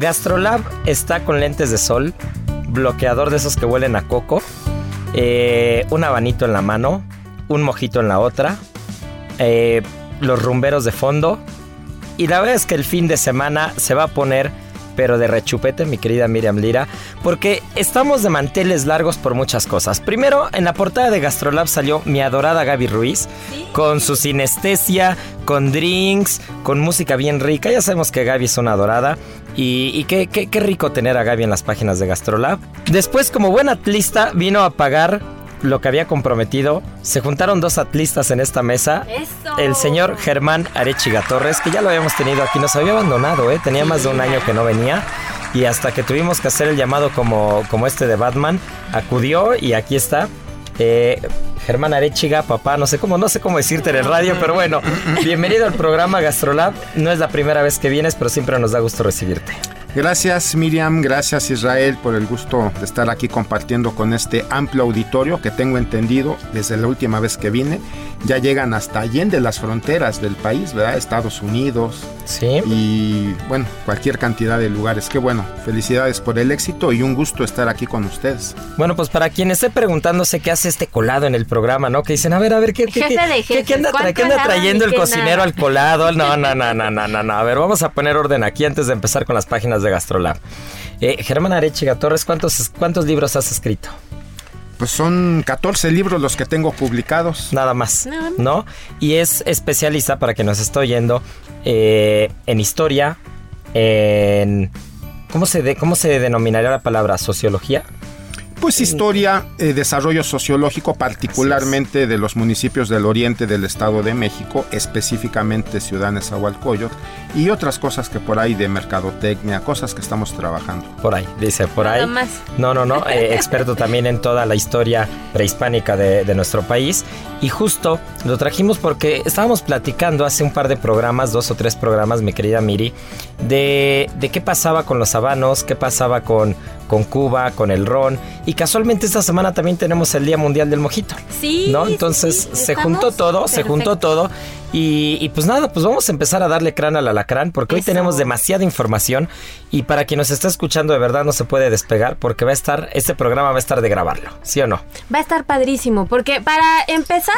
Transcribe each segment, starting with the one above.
Gastrolab está con lentes de sol, bloqueador de esos que huelen a coco, eh, un abanito en la mano, un mojito en la otra, eh, los rumberos de fondo. Y la verdad es que el fin de semana se va a poner pero de rechupete, mi querida Miriam Lira, porque estamos de manteles largos por muchas cosas. Primero, en la portada de Gastrolab salió mi adorada Gaby Ruiz, con su sinestesia, con drinks, con música bien rica. Ya sabemos que Gaby es una adorada. Y, qué, qué, rico tener a Gaby en las páginas de Gastrolab. Después, como buen atlista, vino a pagar lo que había comprometido. Se juntaron dos atlistas en esta mesa. El señor Germán Arechiga Torres, que ya lo habíamos tenido aquí, nos había abandonado, ¿eh? tenía más de un año que no venía. Y hasta que tuvimos que hacer el llamado como, como este de Batman, acudió y aquí está. Eh, Germán Arechiga, papá, no sé cómo, no sé cómo decirte en el radio, pero bueno, bienvenido al programa Gastrolab. No es la primera vez que vienes, pero siempre nos da gusto recibirte. Gracias Miriam, gracias Israel por el gusto de estar aquí compartiendo con este amplio auditorio que tengo entendido desde la última vez que vine. Ya llegan hasta allende las fronteras del país, ¿verdad? Estados Unidos. Sí. Y bueno, cualquier cantidad de lugares. Qué bueno, felicidades por el éxito y un gusto estar aquí con ustedes. Bueno, pues para quien esté preguntándose qué hace este colado en el programa, ¿no? Que dicen, a ver, a ver, ¿qué, qué, qué, anda, trayendo el cocinero al colado? No, no, no, no, no, no, no. A ver, vamos a poner orden aquí antes de empezar con las páginas de Gastrolab. Eh, Germán Arechiga Torres, ¿cuántos, ¿cuántos libros has escrito? Pues son 14 libros los que tengo publicados. Nada más, ¿no? Y es especialista, para que nos esté oyendo, eh, en historia, en... ¿Cómo se, de, ¿Cómo se denominaría la palabra? ¿Sociología? Pues historia, eh, desarrollo sociológico, particularmente de los municipios del oriente del Estado de México, específicamente Ciudad Nezahualcóyotl, y otras cosas que por ahí de mercadotecnia, cosas que estamos trabajando. Por ahí, dice, por ahí. No, no, no, eh, experto también en toda la historia prehispánica de, de, nuestro país. Y justo lo trajimos porque estábamos platicando hace un par de programas, dos o tres programas, mi querida Miri, de, de qué pasaba con los habanos, qué pasaba con con Cuba, con el ron. Y casualmente esta semana también tenemos el Día Mundial del Mojito. Sí. ¿No? Entonces se juntó todo, se juntó todo. Y, pues nada, pues vamos a empezar a darle crán al alacrán porque hoy tenemos demasiada información y para quien nos está escuchando de verdad no se puede despegar porque va a estar, este programa va a estar de grabarlo, ¿sí o no? Va a estar padrísimo porque para empezar,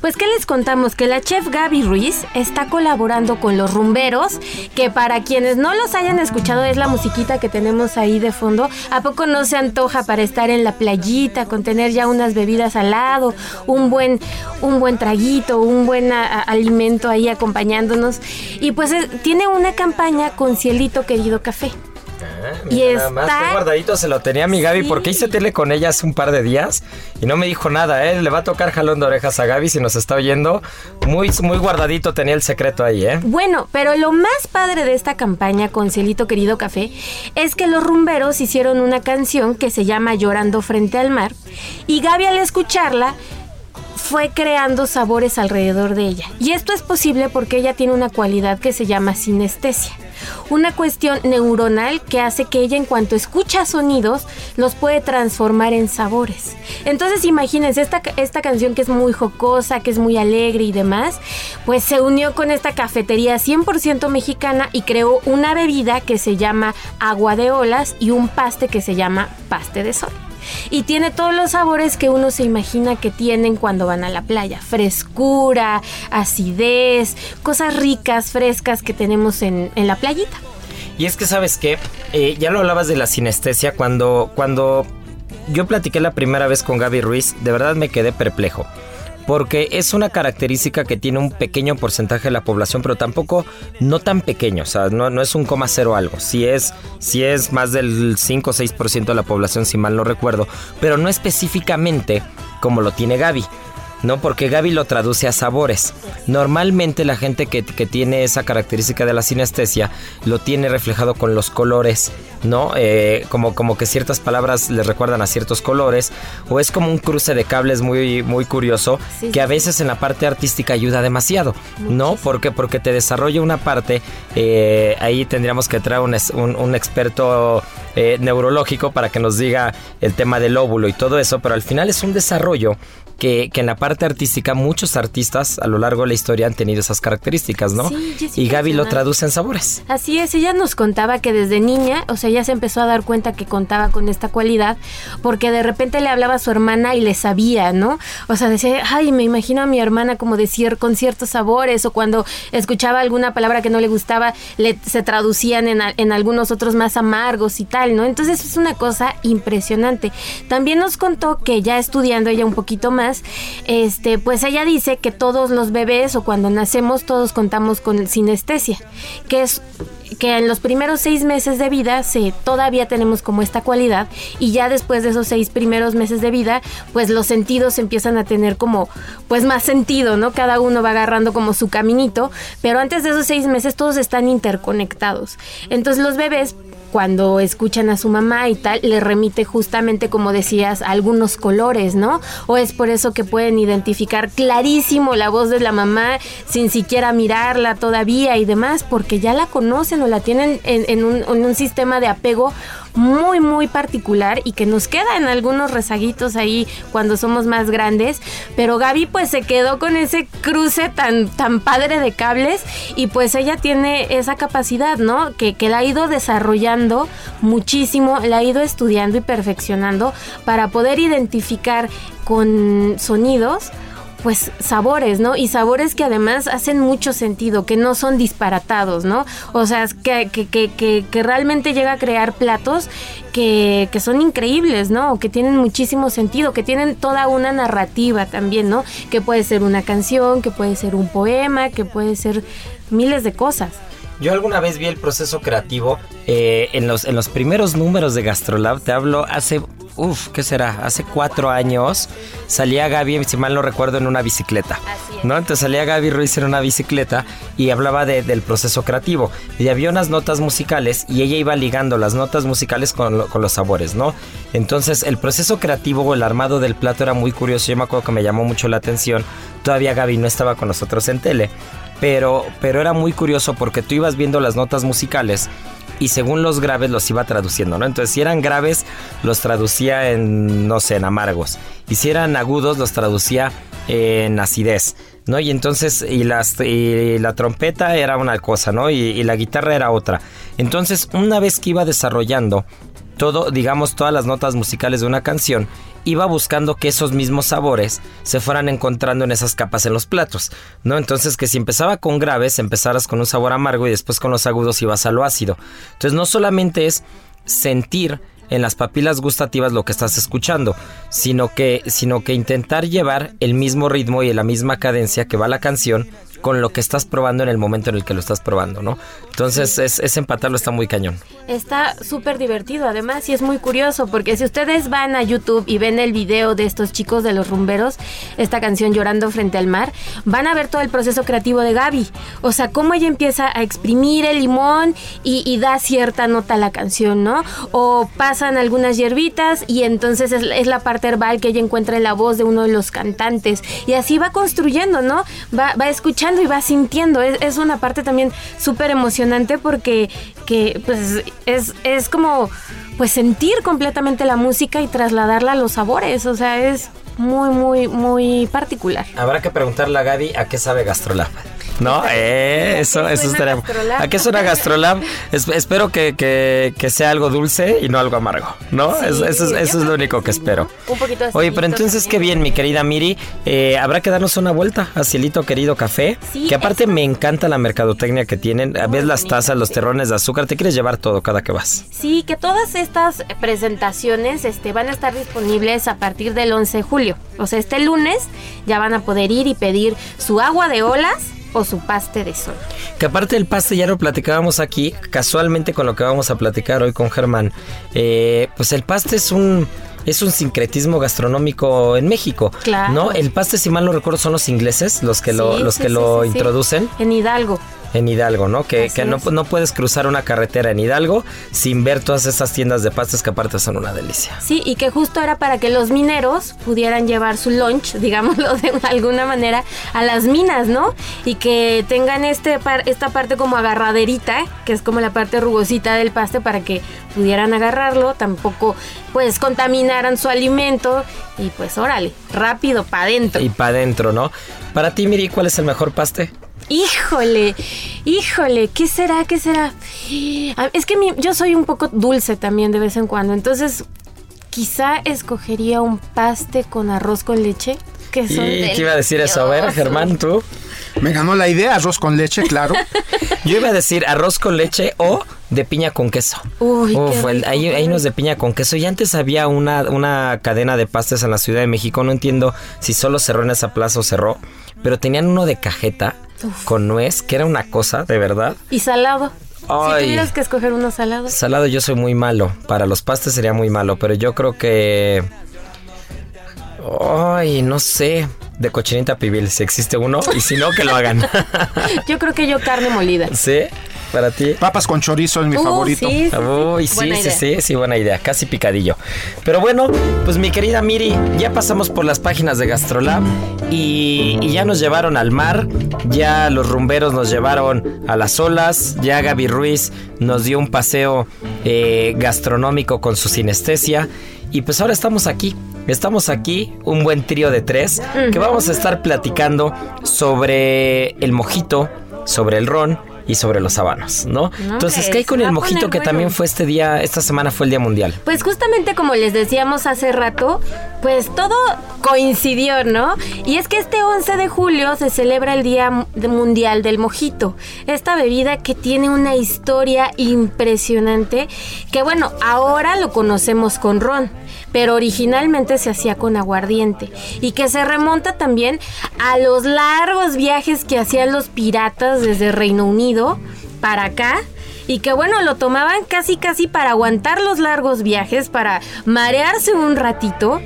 pues ¿qué les contamos? Que la chef Gaby Ruiz está colaborando con los rumberos, que para quienes no los hayan escuchado es la musiquita que tenemos ahí de fondo. ¿A poco no se antoja para estar en la playita con tener ya unas bebidas al lado, un buen, un buen traguito, un buen alimento? Ahí acompañándonos. Y pues tiene una campaña con Cielito Querido Café. Ah, y está... nada más, qué guardadito se lo tenía mi Gaby, porque hice tele con ella hace un par de días y no me dijo nada, ¿eh? Le va a tocar jalón de orejas a Gaby si nos está oyendo. Muy, muy guardadito tenía el secreto ahí, ¿eh? Bueno, pero lo más padre de esta campaña con Cielito Querido Café es que los rumberos hicieron una canción que se llama Llorando frente al mar y Gaby al escucharla fue creando sabores alrededor de ella. Y esto es posible porque ella tiene una cualidad que se llama sinestesia. una cuestión neuronal que hace que ella en cuanto escucha sonidos los puede transformar en sabores. Entonces imagínense, esta, esta canción que es muy jocosa, que es muy alegre y demás, pues se unió con esta cafetería 100% mexicana y creó una bebida que se llama agua de olas y un paste que se llama paste de sol y tiene todos los sabores que uno se imagina que tienen cuando van a la playa. Frescura, acidez, cosas ricas, frescas que tenemos en, la playita. Y es que sabes qué, eh, ya lo hablabas de la sinestesia cuando, cuando yo platiqué la primera vez con Gaby Ruiz, de verdad me quedé perplejo porque es una característica que tiene un pequeño porcentaje de la población, pero tampoco no tan pequeño, o sea, no, no es un coma cero algo, si es, si es más del 5 o 6% de la población, si mal no recuerdo, pero no específicamente como lo tiene Gaby. ¿no? Porque Gaby lo traduce a sabores. Normalmente la gente que, tiene esa característica de la sinestesia lo tiene reflejado con los colores, ¿no? Eh, como, como que ciertas palabras le recuerdan a ciertos colores, o es como un cruce de cables muy, muy curioso, que a veces en la parte artística ayuda demasiado, ¿no? Porque, porque te desarrolla una parte, eh, ahí tendríamos que traer un, un, experto eh, neurológico para que nos diga el tema del óvulo y todo eso, pero al final es un desarrollo que, en la parte artística muchos artistas a lo largo de la historia han tenido esas características, ¿no? Sí, y Gaby lo traduce en sabores. Así es, ella nos contaba que desde niña, o sea, ella se empezó a dar cuenta que contaba con esta cualidad, porque de repente le hablaba a su hermana y le sabía, ¿no? O sea, decía, ay, me imagino a mi hermana como decir con ciertos sabores, o cuando escuchaba alguna palabra que no le gustaba, le, se traducían en, en algunos otros más amargos y tal, ¿no? Entonces es una cosa impresionante. También nos contó que ya estudiando ella un poquito más, este, pues ella dice que todos los bebés o cuando nacemos todos contamos con sinestesia, que es que en los primeros seis meses de vida se, todavía tenemos como esta cualidad y ya después de esos seis primeros meses de vida, pues los sentidos empiezan a tener como pues más sentido, ¿no? Cada uno va agarrando como su caminito, pero antes de esos seis meses todos están interconectados. Entonces los bebés cuando escuchan a su mamá y tal, le remite justamente, como decías, algunos colores, ¿no? O es por eso que pueden identificar clarísimo la voz de la mamá sin siquiera mirarla todavía y demás, porque ya la conocen o la tienen en, un, en un sistema de apego muy, muy particular y que nos queda en algunos rezaguitos ahí cuando somos más grandes. Pero Gaby pues se quedó con ese cruce tan, tan padre de cables y pues ella tiene esa capacidad, ¿no? Que, que la ha ido desarrollando muchísimo, la ha ido estudiando y perfeccionando para poder identificar con sonidos pues sabores, ¿no? Y sabores que además hacen mucho sentido, que no son disparatados, ¿no? O sea, que, que, que, que realmente llega a crear platos que, que, son increíbles, ¿no? Que tienen muchísimo sentido, que tienen toda una narrativa también, ¿no? Que puede ser una canción, que puede ser un poema, que puede ser miles de cosas. Yo alguna vez vi el proceso creativo eh, en, los, en los primeros números de Gastrolab, te hablo hace Uf, ¿qué será? Hace cuatro años salía Gaby, si mal no recuerdo, en una bicicleta. ¿No? Entonces salía Gaby Ruiz en una bicicleta y hablaba del proceso creativo. Y había unas notas musicales y ella iba ligando las notas musicales con, los sabores, ¿no? Entonces el proceso creativo o el armado del plato era muy curioso. Yo me acuerdo que me llamó mucho la atención. Todavía Gaby no estaba con nosotros en tele. Pero, pero era muy curioso porque tú ibas viendo las notas musicales y según los graves los iba traduciendo, ¿no? Entonces, si eran graves, los traducía en, no sé, en amargos. Y si eran agudos, los traducía en acidez, ¿no? Y entonces, y, las, y la trompeta era una cosa, ¿no? Y, y la guitarra era otra. Entonces, una vez que iba desarrollando todo, digamos, todas las notas musicales de una canción, iba buscando que esos mismos sabores se fueran encontrando en esas capas en los platos, ¿no? Entonces que si empezaba con graves, empezaras con un sabor amargo y después con los agudos ibas a lo ácido. Entonces no solamente es sentir en las papilas gustativas lo que estás escuchando, sino que, sino que intentar llevar el mismo ritmo y la misma cadencia que va la canción con lo que estás probando en el momento en el que lo estás probando, ¿no? Entonces, es, empatarlo está muy cañón. Está súper divertido, además, y es muy curioso, porque si ustedes van a YouTube y ven el video de estos chicos de los rumberos, esta canción Llorando frente al mar, van a ver todo el proceso creativo de Gaby. O sea, cómo ella empieza a exprimir el limón y, da cierta nota a la canción, ¿no? O pasan algunas hierbitas y entonces es, la parte herbal que ella encuentra en la voz de uno de los cantantes. Y así va construyendo, ¿no? Va, va escuchando y vas sintiendo. Es, es una parte también súper emocionante porque que, pues, es, es como pues sentir completamente la música y trasladarla a los sabores. O sea, es muy, muy, muy particular. Habrá que preguntarle a Gaby a qué sabe Gastrolab. ¿No? Eh, eso, eso estaría. Gastrolab? ¿A qué suena Gastrolab? Es- espero que, que- que sea algo dulce y no algo amargo, ¿no? Sí, eso, eso eso es lo único que espero. Un poquito de Oye, pero entonces qué bien, mi querida Miri. Eh, habrá que darnos una vuelta a Cielito Querido Café. Sí, que aparte me encanta la mercadotecnia que tienen. Ves las tazas, los terrones de azúcar. Te quieres llevar todo cada que vas. Sí, que todas estas presentaciones este, van a estar disponibles a partir del 11 de julio. O sea, este lunes ya van a poder ir y pedir su agua de olas o su paste de sol. Que aparte del paste ya lo platicábamos aquí, casualmente con lo que vamos a platicar hoy con Germán. eh, pues el paste es un es un sincretismo gastronómico en México. Claro. ¿No? El paste, si mal no recuerdo, son los ingleses los que lo, los sí, que sí, lo introducen En Hidalgo. En Hidalgo, ¿no? Que, que no, no puedes cruzar una carretera en Hidalgo sin ver todas esas tiendas de pastes que aparte son una delicia. Sí, y que justo era para que los mineros pudieran llevar su lunch, digámoslo de alguna manera, a las minas, ¿no? Y que tengan este par- esta parte como agarraderita, que es como la parte rugosita del paste para que pudieran agarrarlo, tampoco pues contaminaran su alimento y pues órale, rápido para adentro. Y para adentro, ¿no? Para ti, Miri, ¿cuál es el mejor paste? Híjole, híjole, ¿qué será? ¿Qué será? Ah, Es que mi- yo soy un poco dulce también de vez en cuando, entonces quizá escogería un paste con arroz con leche. Que son ¿Y qué iba a decir eso? A ver. Germán, tú. Me ganó la idea, arroz con leche, claro. Yo iba a decir arroz con leche o de piña con queso. Uy, Uf, el- hay, hay unos de piña con queso. Y antes había una, una cadena de pastes en la Ciudad de México. No entiendo si solo cerró en esa plaza o cerró. Pero tenían uno de cajeta con nuez, que era una cosa, de verdad. Y salado. Si tuvieras que escoger uno salado. Salado yo soy muy malo. Para los pastes sería muy malo. Pero yo creo que... Ay, no sé. De cochinita pibil, si existe uno. Y si no, que lo hagan. Yo creo que yo carne molida. ¿Sí? Para ti. Papas con chorizo es mi Uh, favorito. sí, sí, sí. Uy, sí, Buena sí, idea. sí, sí, buena idea, casi picadillo. Pero bueno, pues mi querida Miri, ya pasamos por las páginas de Gastrolab y, y ya nos llevaron al mar, ya los rumberos nos llevaron a las olas, ya Gaby Ruiz nos dio un paseo eh, gastronómico con su sinestesia y pues ahora estamos aquí. Estamos aquí, un buen trío de tres, que vamos a estar platicando sobre el mojito, sobre el ron y sobre los habanos, ¿no? Entonces, ¿qué hay con el mojito que también fue este día, esta semana fue el Día Mundial? Pues justamente como les decíamos hace rato, pues todo coincidió, ¿no? Y es que este 11 de julio se celebra el Día Mundial del Mojito. Esta bebida que tiene una historia impresionante, que bueno, ahora lo conocemos con ron, pero originalmente se hacía con aguardiente y que se remonta también a los largos viajes que hacían los piratas desde Reino Unido para acá y que bueno, lo tomaban casi casi para aguantar los largos viajes, para marearse un ratito.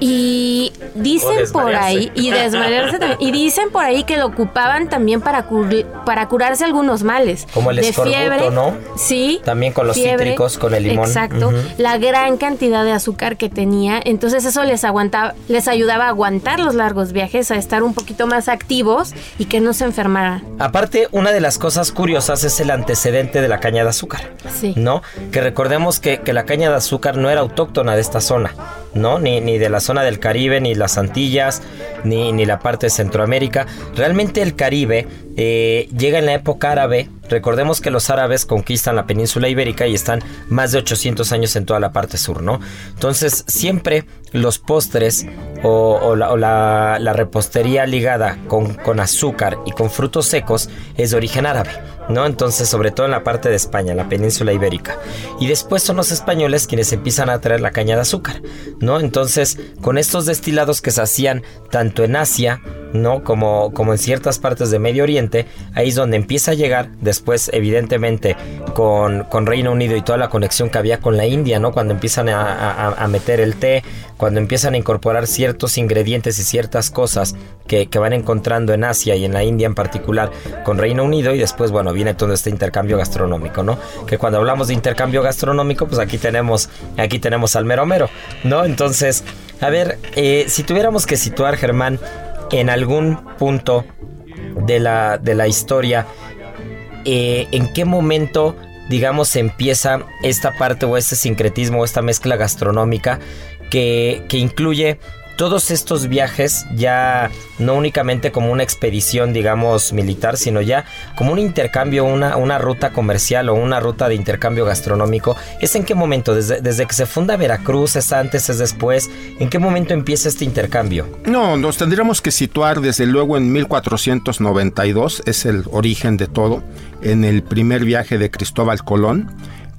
Y dicen por ahí, y desmarearse también, y dicen por ahí que lo ocupaban también para, cur- para curarse algunos males. Como el de escorbuto, fiebre, ¿no? Sí. También con los fiebre, cítricos, con el limón. Exacto. La gran cantidad de azúcar que tenía. Entonces eso les aguantaba, les ayudaba a aguantar los largos viajes, a estar un poquito más activos y que no se enfermaran. Aparte, una de las cosas curiosas es el antecedente de la caña de azúcar. Sí. ¿No? Que recordemos que, que la caña de azúcar no era autóctona de esta zona, ¿no? Ni, ni de la zona del Caribe, ni las Antillas, ni, ni la parte de Centroamérica. Realmente el Caribe eh, llega en la época árabe. Recordemos que los árabes conquistan la península ibérica y están más de 800 años en toda la parte sur, ¿no? Entonces, siempre los postres o, la, o la- la repostería ligada con, con azúcar y con frutos secos es de origen árabe. ¿No? Entonces, sobre todo en la parte de España, la península ibérica. Y después son los españoles quienes empiezan a traer la caña de azúcar, ¿no? Entonces, con estos destilados que se hacían tanto en Asia, ¿no? Como, como en ciertas partes de Medio Oriente, ahí es donde empieza a llegar, después, evidentemente, con, con Reino Unido y toda la conexión que había con la India, ¿no? Cuando empiezan a, a- a meter el té, cuando empiezan a incorporar ciertos ingredientes y ciertas cosas que, que van encontrando en Asia y en la India en particular con Reino Unido y después, bueno, viene todo este intercambio gastronómico, ¿no? Que cuando hablamos de intercambio gastronómico, pues aquí tenemos, aquí tenemos al mero mero, ¿no? Entonces, a ver, eh, si tuviéramos que situar, Germán, en algún punto de la, de la historia, eh, ¿en qué momento, digamos, empieza esta parte o este sincretismo o esta mezcla gastronómica que, que incluye todos estos viajes ya no únicamente como una expedición, digamos, militar, sino ya como un intercambio, una, una ruta comercial o una ruta de intercambio gastronómico, ¿es en qué momento? Desde, desde que se funda Veracruz, es antes, es después, ¿en qué momento empieza este intercambio? No, nos tendríamos que situar desde luego en 1492, es el origen de todo, en el primer viaje de Cristóbal Colón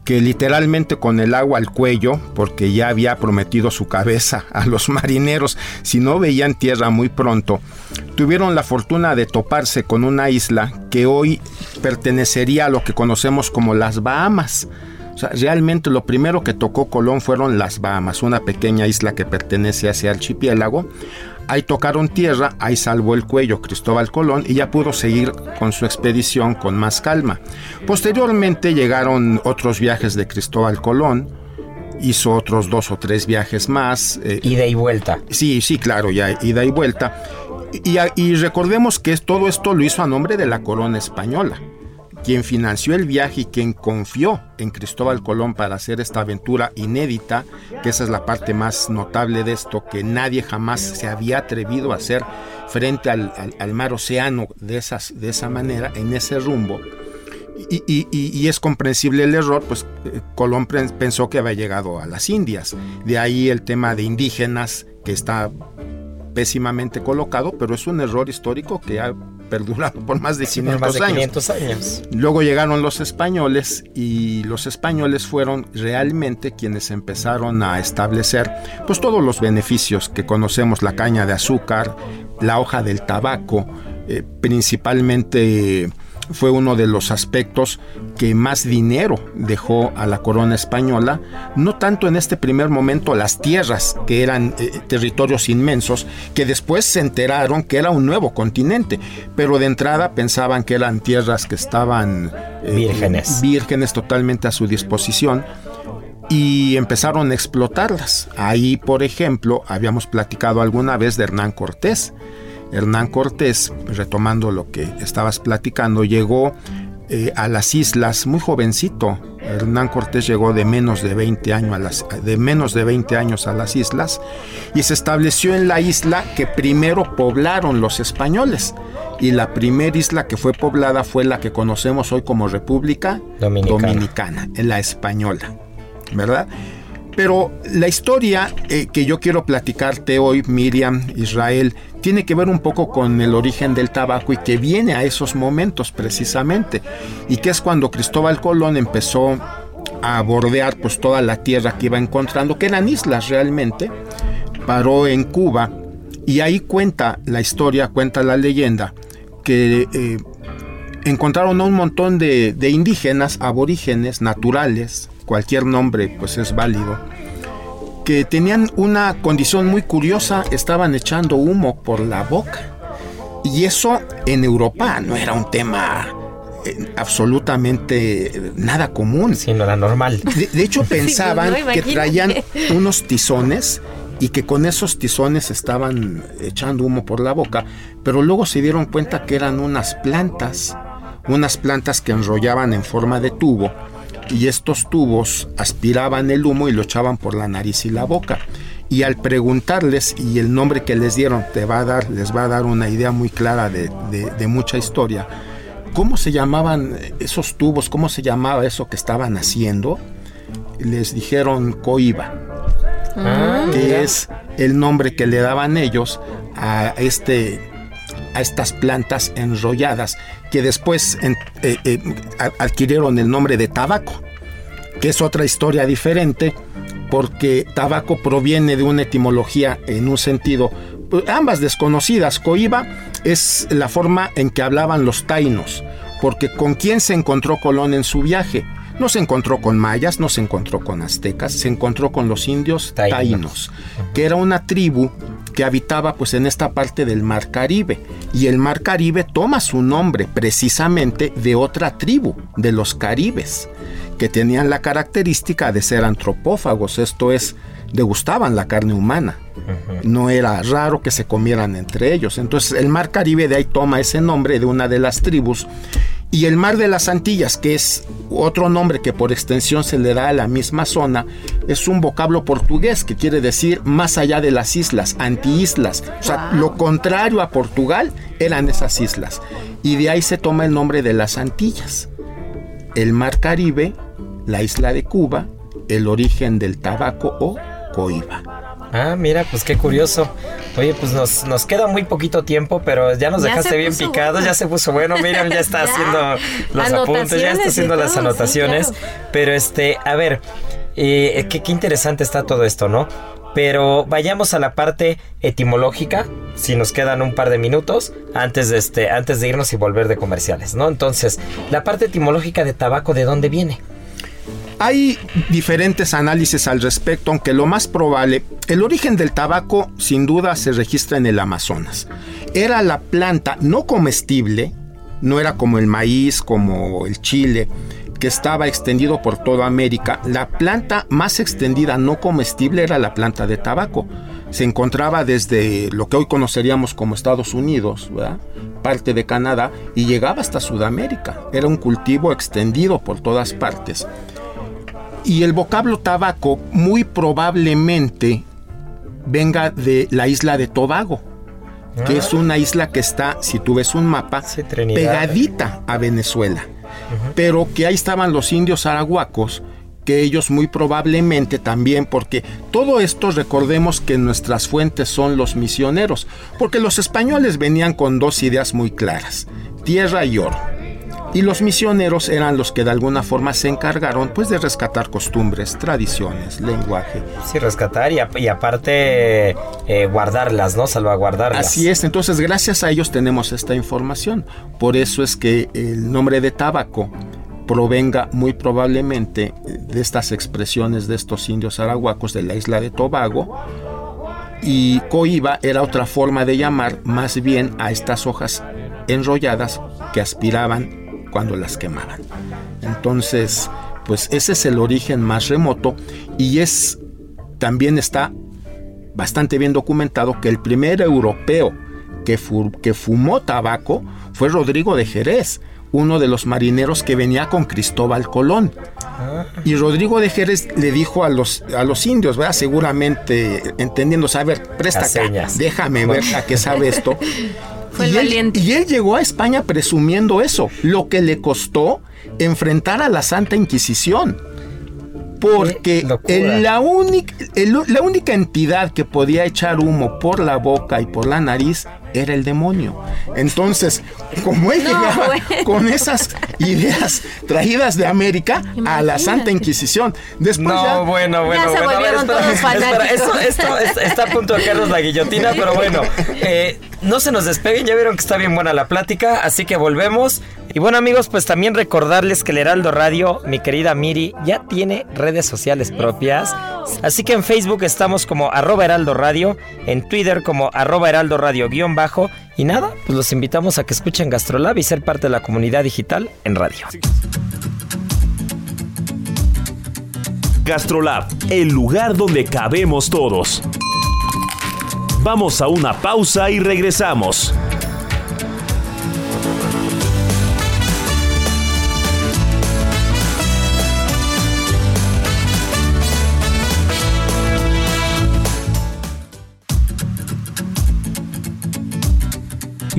que literalmente con el agua al cuello, porque ya había prometido su cabeza a los marineros si no veían tierra muy pronto, tuvieron la fortuna de toparse con una isla que hoy pertenecería a lo que conocemos como las Bahamas. O sea, realmente lo primero que tocó Colón fueron las Bahamas, una pequeña isla que pertenece a ese archipiélago. Ahí tocaron tierra, ahí salvó el cuello Cristóbal Colón y ya pudo seguir con su expedición con más calma. Posteriormente llegaron otros viajes de Cristóbal Colón, hizo otros dos o tres viajes más. Eh, ida y vuelta. Sí, sí, claro, ya ida y vuelta. Y, y recordemos que todo esto lo hizo a nombre de la corona española quien financió el viaje y quien confió en Cristóbal Colón para hacer esta aventura inédita, que esa es la parte más notable de esto, que nadie jamás se había atrevido a hacer frente al, mar océano de, de esa manera, en ese rumbo. Y, y, es comprensible el error, pues eh, Colón pensó que había llegado a las Indias. De ahí el tema de indígenas, que está pésimamente colocado, pero es un error histórico que ha perdurado por más de 500, años. Luego llegaron los españoles y los españoles fueron realmente quienes empezaron a establecer pues todos los beneficios que conocemos, la caña de azúcar, la hoja del tabaco, eh, principalmente fue uno de los aspectos que más dinero dejó a la corona española, no tanto en este primer momento las tierras, que eran eh, territorios inmensos, que después se enteraron que era un nuevo continente, pero de entrada pensaban que eran tierras que estaban eh, vírgenes. vírgenes totalmente a su disposición y empezaron a explotarlas. Ahí, por ejemplo, habíamos platicado alguna vez de Hernán Cortés, Hernán Cortés, retomando lo que estabas platicando, llegó eh, a las islas muy jovencito. Hernán Cortés llegó de menos de 20 años a las de menos de 20 años a las islas y se estableció en la isla que primero poblaron los españoles. Y la primera isla que fue poblada fue la que conocemos hoy como República Dominicana, Dominicana en la española, ¿verdad? Pero la historia eh, que yo quiero platicarte hoy, Miriam, Israel, tiene que ver un poco con el origen del tabaco y que viene a esos momentos precisamente. Y que es cuando Cristóbal Colón empezó a bordear pues toda la tierra que iba encontrando, que eran islas realmente, paró en Cuba y ahí cuenta la historia, cuenta la leyenda, que eh, encontraron a un montón de, de indígenas, aborígenes, naturales, cualquier nombre pues es válido, que tenían una condición muy curiosa, estaban echando humo por la boca. Y eso en Europa no era un tema eh, absolutamente eh, nada común. Sí, no era normal. De, hecho, pensaban que traían unos tizones y que con esos tizones estaban echando humo por la boca, pero luego se dieron cuenta que eran unas plantas, unas plantas que enrollaban en forma de tubo y estos tubos aspiraban el humo y lo echaban por la nariz y la boca. Y al preguntarles, y el nombre que les dieron te va a dar, les va a dar una idea muy clara de, mucha historia, ¿cómo se llamaban esos tubos? ¿Cómo se llamaba eso que estaban haciendo? Les dijeron coiba, ah, que es el nombre que le daban ellos a este a estas plantas enrolladas que después eh, eh, adquirieron el nombre de tabaco, que es otra historia diferente porque tabaco proviene de una etimología en un sentido, pues, ambas desconocidas. Coiba es la forma en que hablaban los tainos, porque con quién se encontró Colón en su viaje. No se encontró con mayas, no se encontró con aztecas, se encontró con los indios tainos, que era una tribu que habitaba pues en esta parte del Mar Caribe. Y el Mar Caribe toma su nombre precisamente de otra tribu, de los caribes, que tenían la característica de ser antropófagos, esto es, degustaban la carne humana. No era raro que se comieran entre ellos. Entonces el mar Caribe de ahí toma ese nombre de una de las tribus. Y el mar de las Antillas, que es otro nombre que por extensión se le da a la misma zona, es un vocablo portugués que quiere decir más allá de las islas, antiislas. O sea, lo contrario a Portugal eran esas islas. Y de ahí se toma el nombre de las Antillas. El mar Caribe, la isla de Cuba, el origen del tabaco o coiba. Ah, mira, pues qué curioso. Oye, pues nos, nos queda muy poquito tiempo, pero ya nos Ya dejaste bien picados, bueno. ya se puso bueno. Miriam ya está Ya. haciendo los apuntes, ya está haciendo las sí, anotaciones. claro. Pero este, a ver, eh, qué, qué interesante está todo esto, ¿no? Pero vayamos a la parte etimológica, si nos quedan un par de minutos, antes de, este, antes de irnos y volver de comerciales, ¿no? Entonces, la parte etimológica de tabaco, ¿de dónde viene? Hay diferentes análisis al respecto, aunque lo más probable, el origen del tabaco sin duda se registra en el Amazonas. Era la planta no comestible, no era como el maíz, como el chile, que estaba extendido por toda América. La planta más extendida no comestible era la planta de tabaco. Se encontraba desde lo que hoy conoceríamos como Estados Unidos, parte de Canadá, y llegaba hasta Sudamérica. Era un cultivo extendido por todas partes. Y el vocablo tabaco muy probablemente venga de la isla de Tobago, que es una isla que está, si tú ves un mapa, Sí, pegadita a Venezuela. Pero que ahí estaban los indios arahuacos, que ellos muy probablemente también, porque todo esto recordemos que nuestras fuentes son los misioneros, porque los españoles venían con dos ideas muy claras, tierra y oro. Y los misioneros eran los que de alguna forma se encargaron pues de rescatar costumbres, tradiciones, lenguaje. Sí, rescatar y, ap- y aparte eh, guardarlas, ¿no? Salvaguardarlas. Así es, entonces gracias a ellos tenemos esta información. Por eso es que el nombre de tabaco provenga muy probablemente de estas expresiones de estos indios arahuacos de la isla de Tobago. Y coiba era otra forma de llamar más bien a estas hojas enrolladas que aspiraban cuando las quemaban. Entonces, pues ese es el origen más remoto y es también está bastante bien documentado que el primer europeo que, fu- que fumó tabaco fue Rodrigo de Jerez, uno de los marineros que venía con Cristóbal Colón. Y Rodrigo de Jerez le dijo a los, a los indios, ¿verdad? Seguramente entendiendo, a ver, presta acá, déjame ver a qué sabe esto. Fue el y, él, valiente. y él llegó a España presumiendo eso, lo que le costó enfrentar a la Santa Inquisición. Porque Qué locura. el- la, única, el- la única entidad que podía echar humo por la boca y por la nariz era el demonio. Entonces, como él No, llegaba bueno. con esas ideas traídas de América a la. Santa Inquisición, después No, ya- bueno, bueno, se bueno. a ver, volvieron espera, todos espera, fanáticos. esto, esto es- está a punto de caernos la guillotina, pero bueno, eh, no se nos despeguen, ya vieron que está bien buena la plática, así que volvemos. Y bueno amigos, pues también recordarles que el Heraldo Radio, mi querida Miri, ya tiene redes sociales propias. Así que en Facebook estamos como arroba heraldo radio, en Twitter como arroba heraldo radio guion bajo. Y nada, pues los invitamos a que escuchen Gastrolab y ser parte de la comunidad digital en radio. Gastrolab, el lugar donde cabemos todos. Vamos a una pausa y regresamos.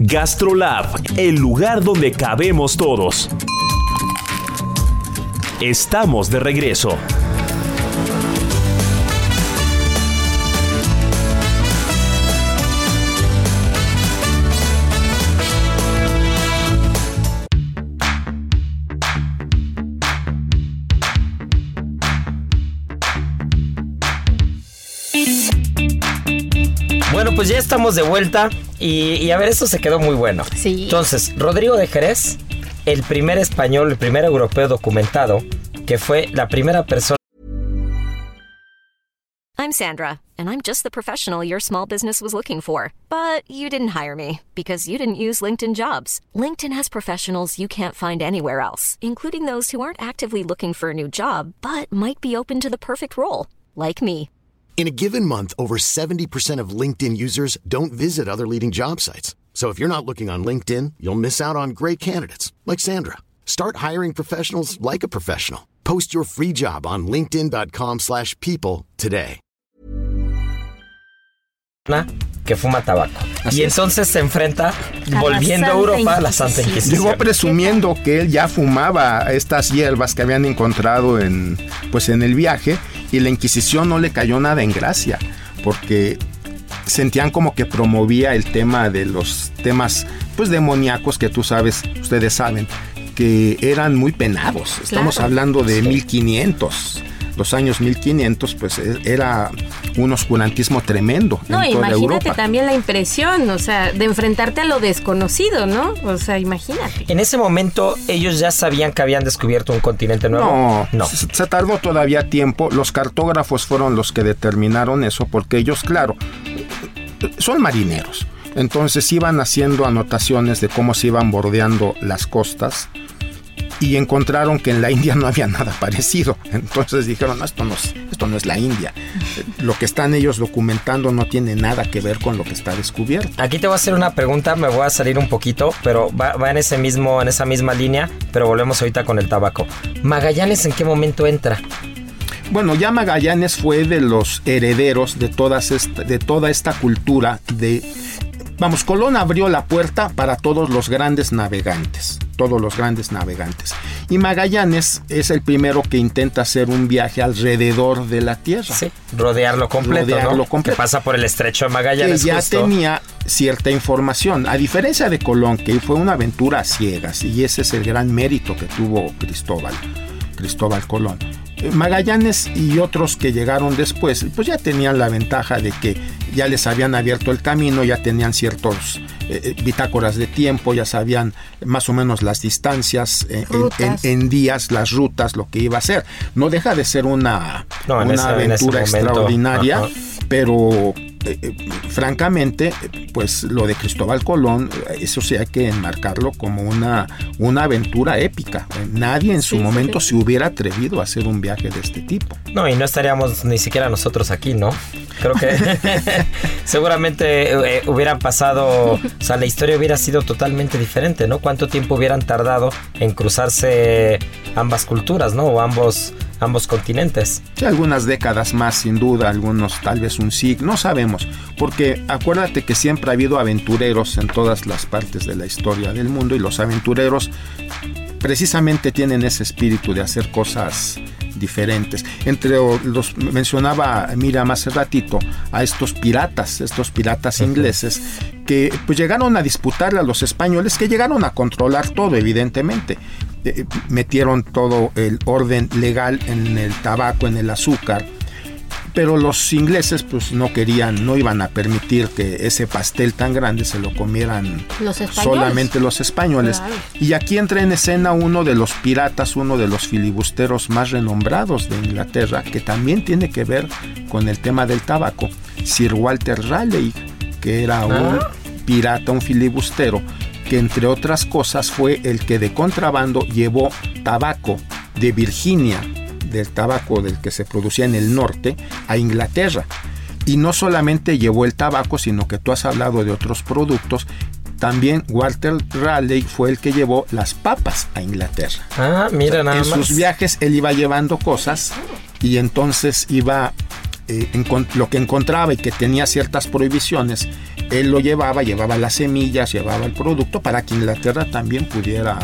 Gastrolab, el lugar donde cabemos todos. Estamos de regreso. Bueno, pues ya estamos de vuelta y, y a ver, esto se quedó muy bueno. Sí. Entonces, Rodrigo de Jerez, el primer español, el primer europeo documentado, que fue la primera persona I'm Sandra, and I'm just the professional your small business was looking for. But you didn't hire me because you didn't use LinkedIn jobs. LinkedIn has professionals you can't find anywhere else, including those who aren't actively looking for a new job but might be open to the perfect role, like me. In a given month, over 70% of LinkedIn users don't visit other leading job sites. So if you're not looking on LinkedIn, you'll miss out on great candidates like Sandra. Start hiring professionals like a professional. Post your free job on linkedin.com/people slash people today. que fuma tabaco. Así y es. entonces se enfrenta, la volviendo a Europa, a la Santa Inquisición. Inquisición. Llegó presumiendo que él ya fumaba estas hierbas que habían encontrado en, pues en el viaje y la Inquisición no le cayó nada en gracia porque sentían como que promovía el tema de los temas pues demoníacos que tú sabes, ustedes saben, que eran muy penados. Estamos Claro. hablando de 1500. Los años 1500 pues e- era un oscurantismo tremendo No, en toda imagínate Europa. también la impresión, o sea, de enfrentarte a lo desconocido, ¿no? O sea, imagínate. En ese momento, ellos ya sabían que habían descubierto un continente nuevo. No, no. Se, se tardó todavía tiempo. Los cartógrafos fueron los que determinaron eso porque ellos, claro, son marineros. Entonces iban haciendo anotaciones de cómo se iban bordeando las costas y encontraron que en la India no había nada parecido. Entonces dijeron, no, esto no es, esto no es la India. Lo que están ellos documentando no tiene nada que ver con lo que está descubierto. Aquí te voy a hacer una pregunta, me voy a salir un poquito, pero va, va en ese mismo, en esa misma línea, pero volvemos ahorita con el tabaco. Magallanes, ¿en qué momento entra? Bueno, ya Magallanes fue de los herederos de, todas esta- de toda esta cultura de... Vamos, Colón abrió la puerta para todos los grandes navegantes, todos los grandes navegantes. Y Magallanes es el primero que intenta hacer un viaje alrededor de la Tierra. Sí, rodearlo completo, Rodearlo ¿no? completo. Que pasa por el estrecho de que Magallanes ya justo. tenía cierta información. A diferencia de Colón, que fue una aventura a ciegas, y ese es el gran mérito que tuvo Cristóbal, Cristóbal Colón. Magallanes y otros que llegaron después, pues ya tenían la ventaja de que ya les habían abierto el camino, ya tenían ciertos eh, eh, bitácoras de tiempo, ya sabían más o menos las distancias eh, en- en, Rutas. en días, las rutas, lo que iba a ser. No deja de ser una, No, una ese- aventura momento, extraordinaria, pero eh, eh, francamente, pues lo de Cristóbal Colón, eso sí hay que enmarcarlo como una, una aventura épica. Nadie en su sí, momento sí. se hubiera atrevido a hacer un viaje de este tipo. No, y no estaríamos ni siquiera nosotros aquí, ¿no? Creo que seguramente eh, hubieran pasado, o sea, la historia hubiera sido totalmente diferente, ¿no? ¿Cuánto tiempo hubieran tardado en cruzarse ambas culturas, ¿no? O ambos, ambos continentes. Sí, algunas décadas más, sin duda, algunos tal vez un siglo, no sabemos, porque acuérdate que siempre ha habido aventureros en todas las partes de la historia del mundo y los aventureros precisamente tienen ese espíritu de hacer cosas diferentes. Entre los mencionaba Miriam hace ratito a estos piratas, estos piratas ingleses que pues llegaron a disputarle a los españoles que llegaron a controlar todo evidentemente. Eh, metieron todo el orden legal en el tabaco, en el azúcar, pero los ingleses pues no querían, no iban a permitir que ese pastel tan grande se lo comieran Los solamente los españoles. Claro. Y aquí entra en escena uno de los piratas, uno de los filibusteros más renombrados de Inglaterra, que también tiene que ver con el tema del tabaco, Sir Walter Raleigh, que era un pirata, un filibustero, que entre otras cosas fue el que de contrabando llevó tabaco de Virginia, del tabaco del que se producía en el norte, a Inglaterra. Y no solamente llevó el tabaco, sino que tú has hablado de otros productos. También Walter Raleigh fue el que llevó las papas a Inglaterra. Ah, mira nada en más. sus viajes él iba llevando cosas y entonces iba eh, lo que encontraba y que tenía ciertas prohibiciones, él lo llevaba, llevaba las semillas, llevaba el producto para que Inglaterra también pudiera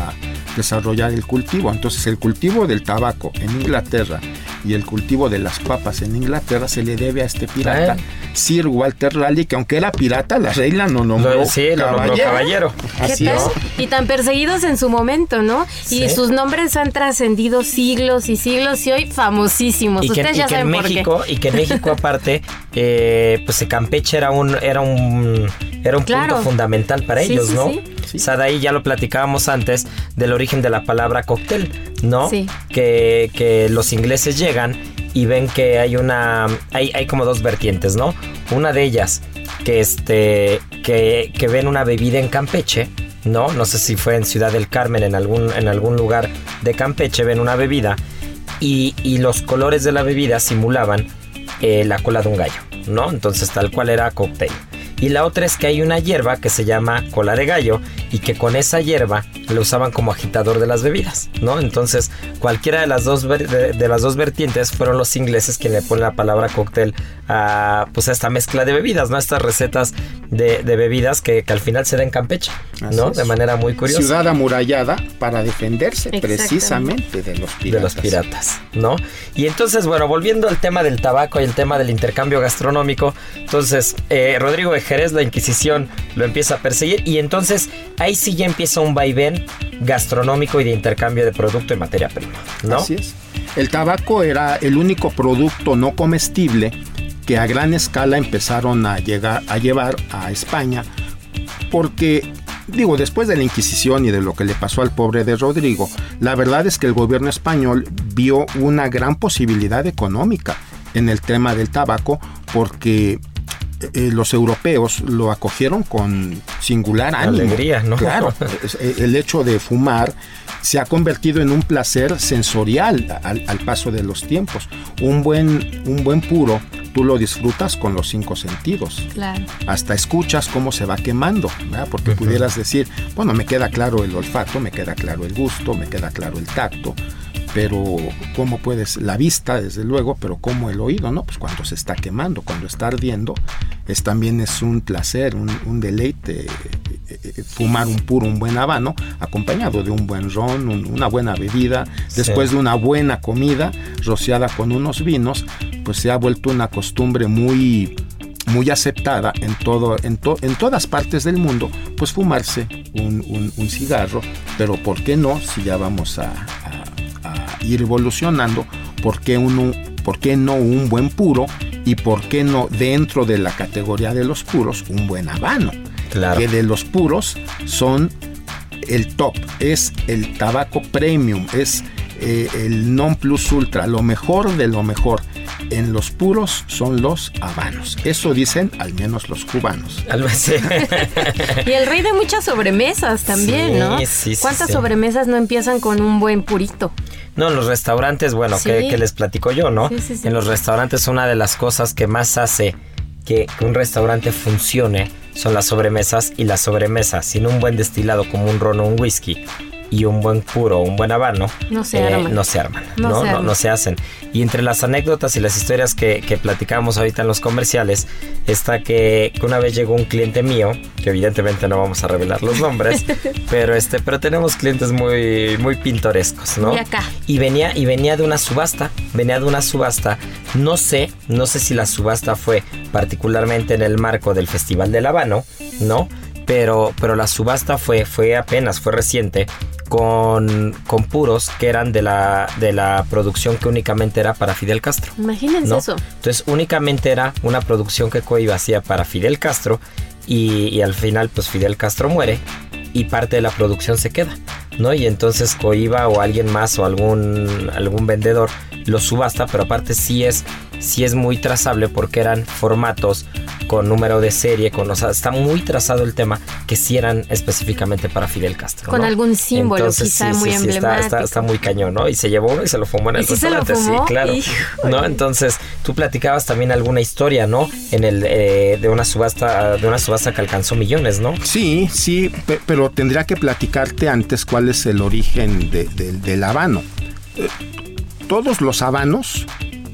desarrollar el cultivo. Entonces el cultivo del tabaco en Inglaterra y el cultivo de las papas en Inglaterra se le debe a este pirata. Sir Walter Raleigh, que aunque era pirata, la reina no nombró Lo- sí, lo nombró caballero. ¿Qué Así es. Y tan perseguidos en su momento, ¿no? Y Sí. sus nombres han trascendido siglos y siglos y hoy famosísimos. Y que, Ustedes y ya que en saben por México, y que en México aparte, eh, pues Campeche era un, era un, era un Claro. punto fundamental para Sí, ellos, sí, ¿no? sí. O sea, de ahí ya lo platicábamos antes del origen de la palabra cóctel, ¿no? Sí. Que, que los ingleses llegan y ven que hay una, hay, hay como dos vertientes, ¿no? Una de ellas que este, que, que ven una bebida en Campeche, ¿no? No sé si fue en Ciudad del Carmen, en algún, en algún lugar de Campeche, ven una bebida y, y los colores de la bebida simulaban eh, la cola de un gallo, ¿no? Entonces tal cual era cóctel. Y la otra es que hay una hierba que se llama cola de gallo y que con esa hierba lo usaban como agitador de las bebidas, ¿no? Entonces, cualquiera de las dos, de, las dos vertientes fueron los ingleses quienes le ponen la palabra cóctel a, pues, a esta mezcla de bebidas, ¿no? Estas recetas de, bebidas que, al final se dan en Campeche, ¿no? De manera muy curiosa. Ciudad amurallada para defenderse precisamente de los piratas. De los piratas, ¿no? Y entonces, bueno, volviendo al tema del tabaco y el tema del intercambio gastronómico, entonces, eh, Rodrigo de La Inquisición, lo empieza a perseguir y entonces ahí sí ya empieza un vaivén gastronómico y de intercambio de producto y materia prima, ¿no? Así es. El tabaco era el único producto no comestible que a gran escala empezaron a llegar a llevar a España porque digo, después de la Inquisición y de lo que le pasó al pobre de Rodrigo, la verdad es que el gobierno español vio una gran posibilidad económica en el tema del tabaco porque eh, los europeos lo acogieron con singular ánimo. Alegría, ¿no? Claro, eh, el hecho de fumar se ha convertido en un placer sensorial al, paso de los tiempos. Un buen, un buen puro, tú lo disfrutas con los cinco sentidos. Claro. Hasta escuchas cómo se va quemando, porque pudieras decir, bueno, me queda claro el olfato, me queda claro el gusto, me queda claro el tacto, pero cómo puedes, la vista desde luego, pero cómo el oído, ¿no? Pues cuando se está quemando, cuando está ardiendo, es también es un placer, un, deleite eh, eh, fumar un puro, un buen habano, acompañado de un buen ron, una buena bebida, después de una buena comida, rociada con unos vinos, pues se ha vuelto una costumbre muy muy aceptada en, todo, en, en todas partes del mundo, pues fumarse un, un, cigarro, pero ¿por qué no si ya vamos a ir evolucionando, ¿por qué, uno, ¿por qué no un buen puro? Y por qué no dentro de la categoría de los puros un buen habano. Claro. Que de los puros son el top, es el tabaco premium, es eh, el non plus ultra, lo mejor de lo mejor en los puros son los habanos. Eso dicen al menos los cubanos. y el rey de muchas sobremesas también, ¿no? ¿Cuántas sobremesas no empiezan con un buen purito? No, en los restaurantes, bueno, que, les platico yo, ¿no? En los restaurantes una de las cosas que más hace que un restaurante funcione son las sobremesas y las sobremesas sin un buen destilado como un ron o un whisky y un buen puro, un buen habano, no se eh, arman. No se arman, no, no, se, hacen. Y entre las anécdotas y las historias que, que platicamos ahorita en los comerciales, está que, una vez llegó un cliente mío, que evidentemente no vamos a revelar los nombres, pero este, pero tenemos clientes muy, muy pintorescos, ¿no? Y acá. Y venía, y venía de una subasta, venía de una subasta, no sé, no sé si la subasta fue particularmente en el marco del Festival del Habano, ¿no? Pero, pero la subasta fue, fue apenas, fue reciente con, con puros que eran de la, de la producción que únicamente era para Fidel Castro. Imagínense eso. Entonces únicamente era una producción que Coiba hacía para Fidel Castro y, y, al final pues Fidel Castro muere y parte de la producción se queda, ¿no? Y entonces Coiba o alguien más o algún, algún vendedor lo subasta, pero aparte sí es, sí es muy trazable porque eran formatos con número de serie, con, o sea, está muy trazado el tema que sí eran específicamente para Fidel Castro. Con algún símbolo quizá muy emblemático. está, muy cañón, ¿no? Y se llevó uno y se lo fumó en el restaurante, sí, claro. ¿No? Entonces, tú platicabas también alguna historia, ¿no? En el eh, de una subasta, de una subasta que alcanzó millones, ¿no? Sí, sí, pero tendría que platicarte antes cuál es el origen del habano. Eh, todos los habanos,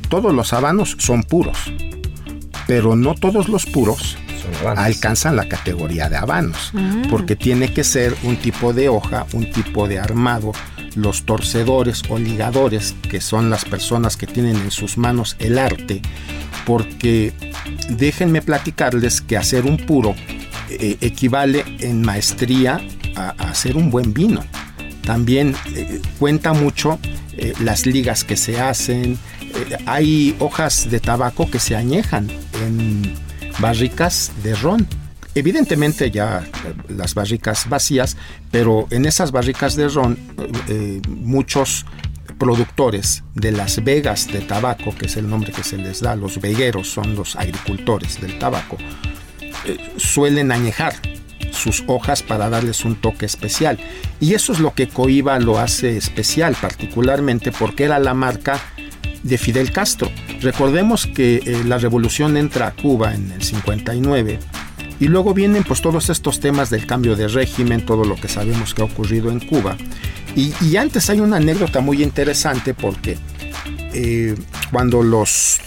todos los habanos son puros pero no todos los puros alcanzan la categoría de habanos, mm. porque tiene que ser un tipo de hoja, un tipo de armado. Los torcedores o ligadores, que son las personas que tienen en sus manos el arte, porque déjenme platicarles que hacer un puro eh, equivale en maestría a, hacer un buen vino. También eh, cuenta mucho eh, las ligas que se hacen, hay hojas de tabaco que se añejan en barricas de ron. Evidentemente ya las barricas vacías, pero en esas barricas de ron eh, muchos productores de las vegas de tabaco, que es el nombre que se les da, los vegueros son los agricultores del tabaco, eh, suelen añejar sus hojas para darles un toque especial. Y eso es lo que Coiba lo hace especial, particularmente porque era la marca de Fidel Castro. Recordemos que eh, la revolución entra a Cuba en el 59 y luego vienen pues todos estos temas del cambio de régimen, todo lo que sabemos que ha ocurrido en Cuba. Y, antes hay una anécdota muy interesante porque eh, cuando los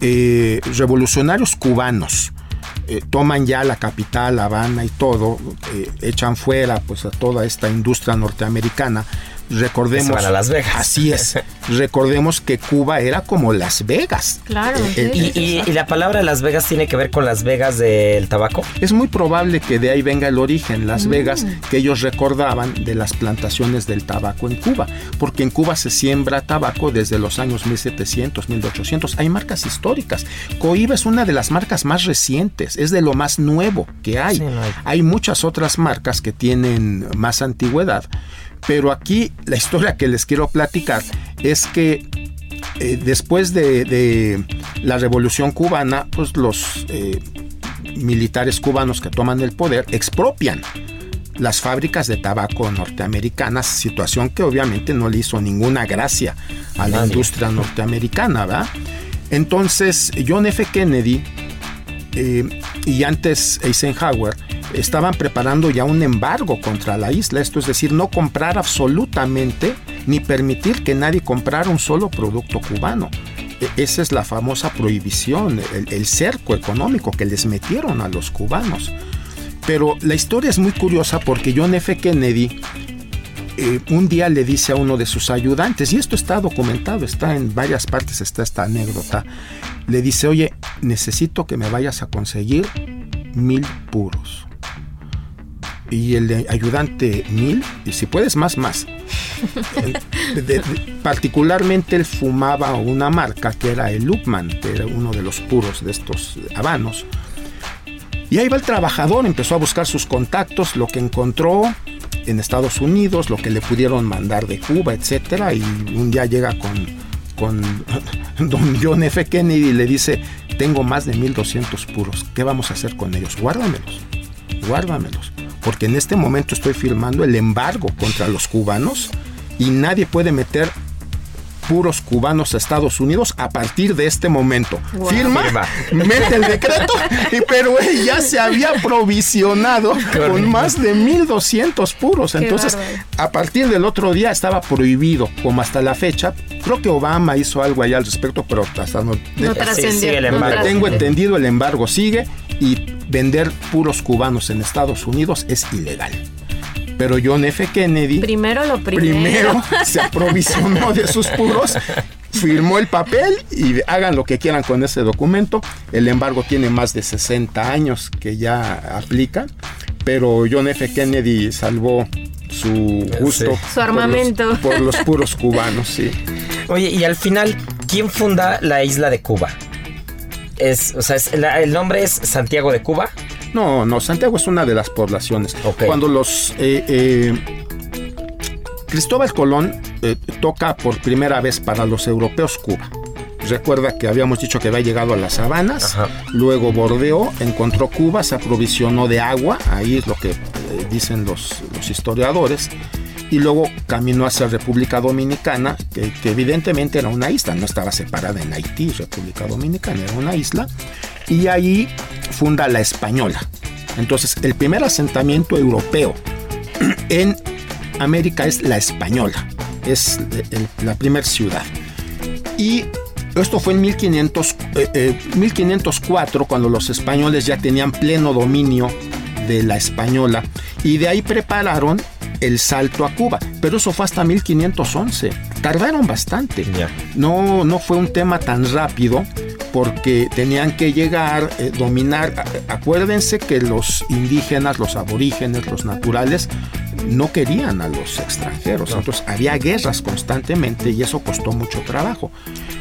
eh, revolucionarios cubanos eh, toman ya la capital, La Habana y todo, echan fuera pues a toda esta industria norteamericana, recordemos. Las Vegas. Así es. recordemos que Cuba era como Las Vegas. Claro. Eh, eh, y, la palabra Las Vegas tiene que ver con Las Vegas del tabaco? Es muy probable que de ahí venga el origen, Las mm. Vegas, que ellos recordaban de las plantaciones del tabaco en Cuba. Porque en Cuba se siembra tabaco desde los años 1700, 1800. Hay marcas históricas. Coiba es una de las marcas más recientes, es de lo más nuevo que hay. hay muchas otras marcas que tienen más antigüedad pero aquí la historia que les quiero platicar es que eh, después de, la revolución cubana, pues los eh, militares cubanos que toman el poder expropian las fábricas de tabaco norteamericanas, situación que obviamente no le hizo ninguna gracia a la industria norteamericana, ¿verdad? Entonces, John F. Kennedy eh, y antes Eisenhower estaban preparando ya un embargo contra la isla, esto es decir, no comprar absolutamente ni permitir que nadie comprara un solo producto cubano. E, esa es la famosa prohibición, el, cerco económico que les metieron a los cubanos. Pero la historia es muy curiosa porque John F. Kennedy eh, un día le dice a uno de sus ayudantes, y esto está documentado, está en varias partes, está esta anécdota, le dice, oye, necesito que me vayas a conseguir mil puros y el ayudante mil, y si puedes más, más. particularmente él fumaba una marca que era el Lupman, que era uno de los puros de estos habanos. Y ahí va el trabajador, empezó a buscar sus contactos, lo que encontró en Estados Unidos, lo que le pudieron mandar de Cuba, etcétera, y un día llega con, con don John F. Kennedy y le dice, tengo más de 1200 puros, ¿qué vamos a hacer con ellos? Guárdamelos, guárdamelos porque en este momento estoy firmando el embargo contra los cubanos y nadie puede meter puros cubanos a Estados Unidos a partir de este momento. Firma, mete el decreto, y, pero él ya se había provisionado con más de 1200 puros. Entonces, a partir del otro día estaba prohibido, como hasta la fecha. Creo que Obama hizo algo allá al respecto, pero hasta no. no trascendió. el embargo. Tengo entendido, el embargo sigue y vender puros cubanos en Estados Unidos es ilegal. Pero John F. Kennedy primero lo primero, primero se aprovisionó de sus puros, firmó el papel y hagan lo que quieran con ese documento. El embargo tiene más de 60 años que ya aplica, pero John F. Kennedy salvó su gusto, su armamento por los, puros cubanos, sí. Oye, y al final, ¿quién funda la isla de Cuba? es, o sea, el nombre es Santiago de Cuba. No, no, Santiago es una de las poblaciones. Cuando los eh, eh, Cristóbal Colón eh, toca por primera vez para los europeos Cuba. Recuerda que habíamos dicho que había llegado a las sabanas, luego bordeó, encontró Cuba, se aprovisionó de agua, ahí es lo que dicen los, los historiadores, y luego caminó hacia República Dominicana, que, evidentemente era una isla, no estaba separada en Haití, República Dominicana, era una isla, y ahí funda la Española. Entonces, el primer asentamiento europeo en América es la Española, es la primera ciudad. Y esto fue en 1500, 1504, eh, eh, cuando los españoles ya tenían pleno dominio de la Española, y de ahí prepararon el salto a Cuba. Pero eso fue hasta 1511. Tardaron bastante. No, no fue un tema tan rápido porque tenían que llegar, eh, dominar. Acuérdense que los indígenas, los aborígenes, los naturales, no querían a los extranjeros. Entonces había guerras constantemente y eso costó mucho trabajo.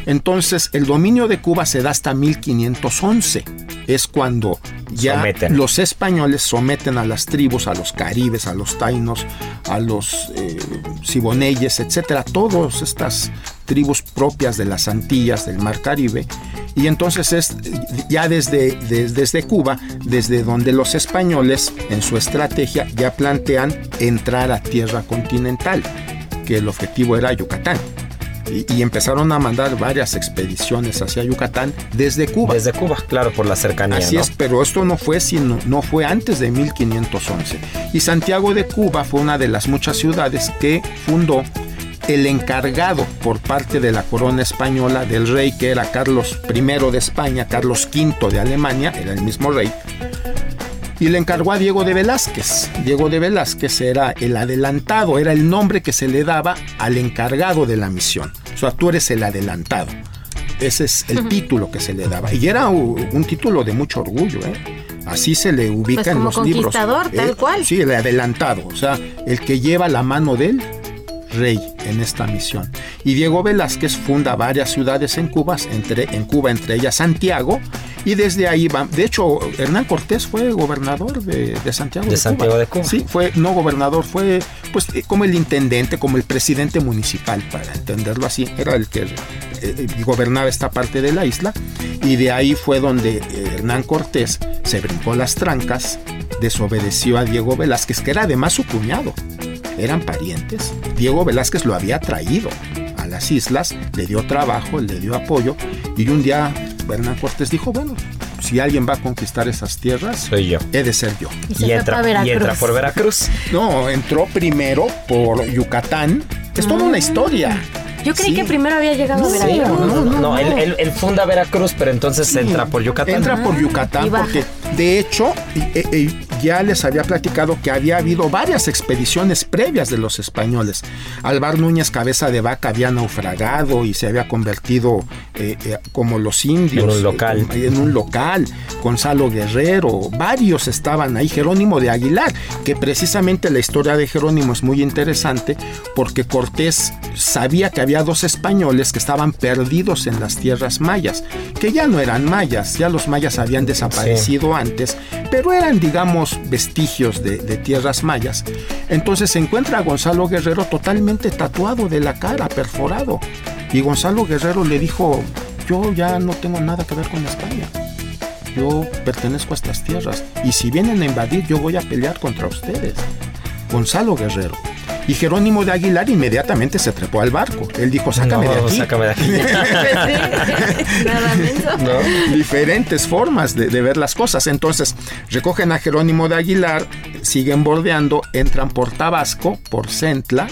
Entonces el dominio de Cuba se da hasta 1511. Es cuando ya los españoles someten a las tribus, a los caribes, a los tainos, a los eh, siboneyes, etcétera, todas estas tribus propias de las Antillas, del Mar Caribe, y entonces es ya desde, desde Cuba, desde donde los españoles en su estrategia ya plantean entrar a tierra continental, que el objetivo era Yucatán. Y, y empezaron a mandar varias expediciones hacia Yucatán desde Cuba. Desde Cuba, claro, por la cercanía. Así ¿no? es, pero esto no fue sino no fue antes de 1511. Y Santiago de Cuba fue una de las muchas ciudades que fundó el encargado por parte de la corona española del rey que era Carlos I de España, Carlos V de Alemania, era el mismo rey, y le encargó a Diego de Velázquez. Diego de Velázquez era el adelantado, era el nombre que se le daba al encargado de la misión. O sea, tú eres el adelantado. Ese es el título que se le daba. Y era un título de mucho orgullo, ¿eh? Así se le ubica Pues en como los libros. conquistador, tal Eh, cual. Sí, el adelantado, o sea, el que lleva la mano del rey en esta misión. Y Diego Velázquez funda varias ciudades en Cuba, entre, en Cuba, entre ellas Santiago, y desde ahí va. De hecho, Hernán Cortés fue gobernador de, de Santiago De de, Santiago de Cuba. Sí, fue no gobernador, fue pues eh, como el intendente, como el presidente municipal, para entenderlo así. Era el que eh, eh, gobernaba esta parte de la isla. Y de ahí fue donde Hernán Cortés se brincó las trancas, desobedeció a Diego Velázquez, que era además su cuñado. Eran parientes. Diego Velázquez lo había traído a las islas, le dio trabajo, le dio apoyo. Y un día Hernán Cortés dijo, bueno, si alguien va a conquistar esas tierras, Soy yo. he de ser yo. Y Y entra, y entra por Veracruz. No, entró primero por Yucatán. Es toda una historia. Yo creí Sí. que primero había llegado a Sí, Veracruz. no, no, no, no. Él, él- él funda Veracruz, pero entonces entra por Yucatán. Entra por Yucatán porque, de hecho, e- e- ya les había platicado que había habido varias expediciones previas de los españoles. Alvar Núñez Cabeza de Vaca había naufragado y se había convertido eh, eh, como los indios. En un local. eh, en un local. Gonzalo Guerrero, varios estaban ahí. Jerónimo de Aguilar, que precisamente la historia de Jerónimo es muy interesante porque Cortés sabía que había dos españoles que estaban perdidos en las tierras mayas, que ya no eran mayas, ya los mayas habían desaparecido pero eran, digamos, vestigios de, de tierras mayas. Entonces se encuentra a Gonzalo Guerrero totalmente tatuado de la cara, perforado. Y Gonzalo Guerrero le dijo, yo ya no tengo nada que ver con España. Yo pertenezco a estas tierras y si vienen a invadir yo voy a pelear contra ustedes. Gonzalo Guerrero. Y Jerónimo de Aguilar inmediatamente se trepó al barco. Él dijo, sácame No, de aquí. sácame de aquí. ¿No? diferentes formas de, de ver las cosas. Entonces, recogen a Jerónimo de Aguilar, siguen bordeando, entran por Tabasco, por Centla.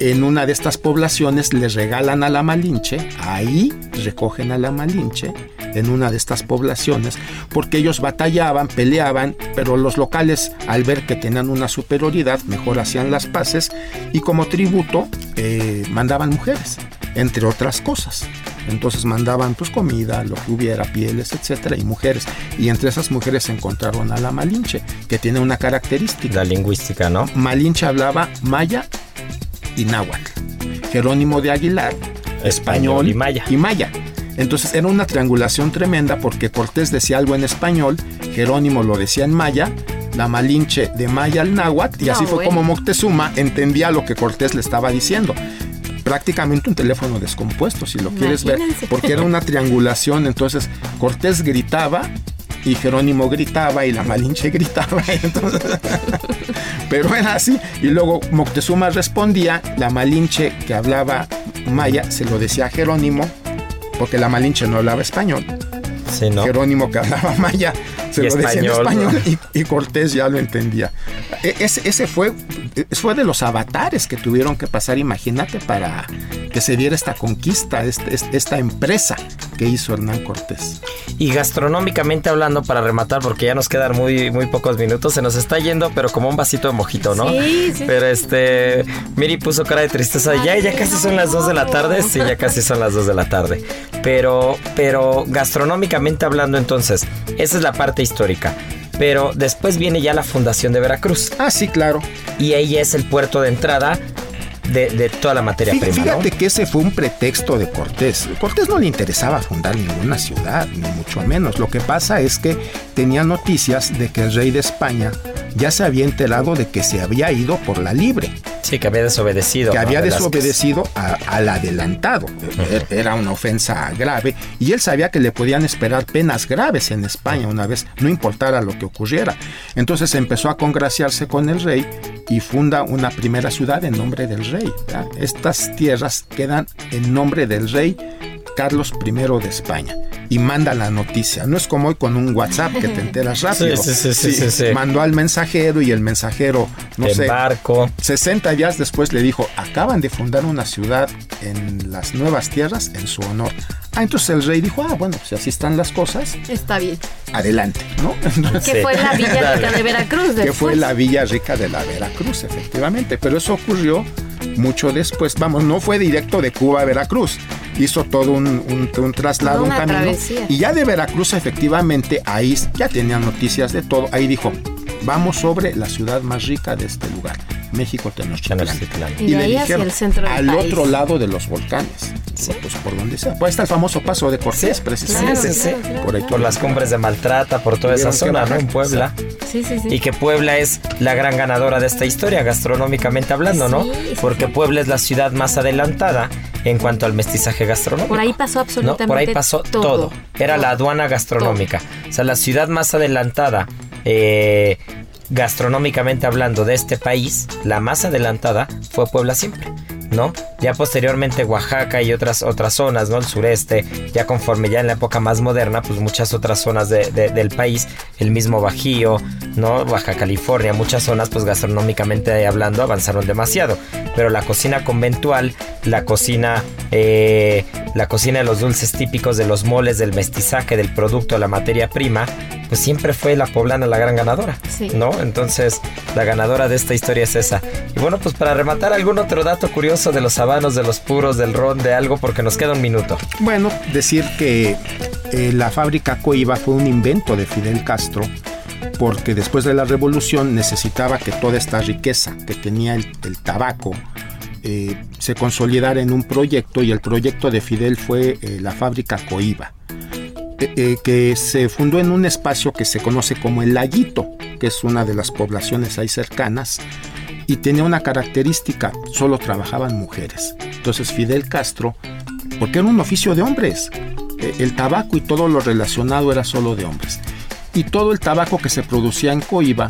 En una de estas poblaciones les regalan a la Malinche, ahí recogen a la Malinche, en una de estas poblaciones, porque ellos batallaban, peleaban, pero los locales, al ver que tenían una superioridad, mejor hacían las paces y como tributo eh, mandaban mujeres, entre otras cosas. Entonces mandaban pues comida, lo que hubiera, pieles, etcétera, y mujeres. Y entre esas mujeres se encontraron a la Malinche, que tiene una característica. La lingüística, ¿no? Malinche hablaba maya y náhuatl. Jerónimo de Aguilar, Español español, y maya. y maya. Entonces era una triangulación tremenda porque Cortés decía algo en español, Jerónimo lo decía en maya, la Malinche de maya al náhuatl, y así No, fue bueno. como Moctezuma entendía lo que Cortés le estaba diciendo. Prácticamente un teléfono descompuesto, si lo quieres ver, porque era una triangulación. Entonces Cortés gritaba y Jerónimo gritaba y la Malinche gritaba. entonces- pero era así. Y luego Moctezuma respondía, la Malinche que hablaba maya se lo decía a Jerónimo, porque la Malinche no hablaba español. Sí, ¿no? Jerónimo que hablaba maya se Y lo decía en español, y, y Cortés ya lo entendía. E- Ese, ese fue, fue de los avatares que tuvieron que pasar, imagínate, para que se diera esta conquista, este- esta empresa que hizo Hernán Cortés. Y gastronómicamente hablando, para rematar, porque ya nos quedan muy, muy pocos minutos, se nos está yendo, pero como un vasito de mojito, ¿no? Sí, sí. Pero este, Miri puso cara de tristeza. Ya, ya casi son las 2 de la tarde. Sí, ya casi son las 2 de la tarde. Pero, pero gastronómicamente hablando, entonces, esa es la parte histórica. Pero después viene ya la fundación de Veracruz. Ah, sí, claro. Y ahí es el puerto de entrada de, de toda la materia Fí- prima, ¿no? Fíjate que ese fue un pretexto de Cortés. Cortés no le interesaba fundar ninguna ciudad, ni mucho menos. Lo que pasa es que tenía noticias de que el rey de España ya se había enterado de que se había ido por la libre. Sí, que había desobedecido. que ¿no? había Velázquez. desobedecido a- al adelantado. E- Era una ofensa grave y él sabía que le podían esperar penas graves en España una vez, no importara lo que ocurriera. Entonces empezó a congraciarse con el rey y funda una primera ciudad en nombre del rey. Estas tierras quedan en nombre del rey Carlos I de España y manda la noticia. No es como hoy con un WhatsApp que te enteras rápido. Sí, sí, sí, sí, sí, sí. Mandó al mensajero y el mensajero, no En sé, barco. 60 días después le dijo, acaban de fundar una ciudad en las nuevas tierras en su honor. Ah, entonces el rey dijo, ah, bueno, si así están las cosas, Está bien. adelante, ¿no? Entonces, Que fue la Villa. Rica de Veracruz. que fue después. la Villa Rica de la Veracruz, efectivamente. Pero eso ocurrió mucho después. Vamos, no fue directo de Cuba a Veracruz. Hizo todo un, un- un traslado, un camino. travesía. Y ya de Veracruz, efectivamente, ahí ya tenían noticias de todo. Ahí dijo, vamos sobre la ciudad más rica de este lugar, México Tenochtitlán. Tenochtitlán. Y de ahí hacia el centro del al país. otro lado de los volcanes. Pues por donde sea. Pues está el famoso paso de Cortés, precisamente. Claro, Sí, sí, sí. claro. Por ahí Por las cumbres de Maltrata, por toda esa zona, ¿no? En Puebla. Sí, sí, sí. Y que Puebla es la gran ganadora de esta historia, gastronómicamente hablando, ¿no? Sí, sí, Porque Puebla es la ciudad más adelantada en cuanto al mestizaje gastronómico. Por ahí pasó ¿no? absolutamente Por ahí pasó todo. Era la aduana gastronómica. O sea, la ciudad más adelantada, eh, gastronómicamente hablando, de este país, la más adelantada fue Puebla siempre. ¿No? Ya posteriormente Oaxaca y otras otras zonas, ¿no? El sureste, ya conforme ya en la época más moderna, pues muchas otras zonas de- de- del país, el mismo Bajío, ¿no? Baja California, muchas zonas, pues gastronómicamente hablando, avanzaron demasiado. Pero la cocina conventual, la cocina, eh, la cocina de los dulces típicos, de los moles, del mestizaje, del producto, la materia prima, pues siempre fue la poblana la gran ganadora, Sí. ¿no? Entonces, la ganadora de esta historia es esa. Y bueno, pues para rematar algún otro dato curioso de los habanos, de los puros, del ron, de algo, porque nos queda un minuto. Bueno, decir que eh, la fábrica Coiba fue un invento de Fidel Castro porque después de la revolución necesitaba que toda esta riqueza que tenía el, el tabaco eh, se consolidara en un proyecto y el proyecto de Fidel fue eh, la fábrica Coiba. Eh, eh, que se fundó en un espacio que se conoce como el Laguito, que es una de las poblaciones ahí cercanas, y tenía una característica, solo trabajaban mujeres. Entonces Fidel Castro, porque era un oficio de hombres, eh, el tabaco y todo lo relacionado era solo de hombres. Y todo el tabaco que se producía en Coiba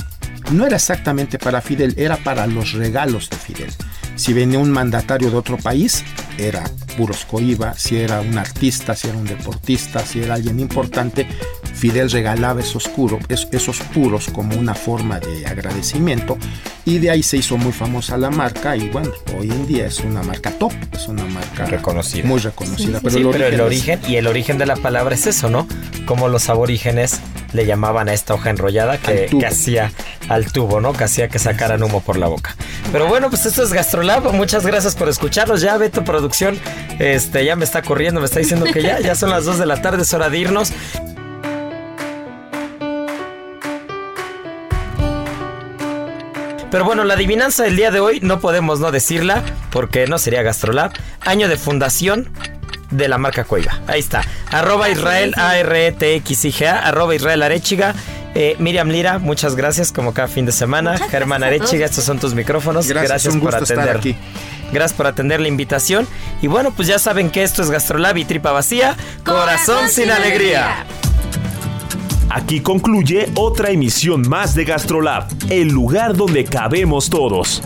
no era exactamente para Fidel, era para los regalos de Fidel. Si venía un mandatario de otro país, era puros Coiba, si era un artista, si era un deportista, si era alguien importante, Fidel regalaba esos, curo- es- esos puros como una forma de agradecimiento y de ahí se hizo muy famosa la marca y bueno, hoy en día es una marca top, es una marca Reconocida. muy reconocida. Sí, pero el origen, y el origen de la palabra es eso, ¿no? Como los aborígenes le llamaban a esta hoja enrollada que, hacía al tubo, ¿no? Que hacía que sacaran humo por la boca. Pero bueno, pues esto es Gastrolab. Muchas gracias por escucharnos. Ya Beto Producción, este, ya me está corriendo, me está diciendo que ya, ya son las 2 de la tarde, es hora de irnos. Pero bueno, la adivinanza del día de hoy no podemos no decirla porque no sería Gastrolab. Año de fundación de la marca Cueva. Ahí está. Arroba Israel A-R-E-T-X-I-G-A. Arroba Israel Arechiga. Eh, Miriam Lira, muchas gracias como cada fin de semana. Muchas Germán a Arechiga, estos son tus micrófonos. Gracias, un por gusto estar atender. aquí. Gracias por atender la invitación. Y bueno, pues ya saben que esto es Gastrolab y tripa vacía. Corazón, sin alegría. Aquí concluye otra emisión más de Gastrolab, el lugar donde cabemos todos.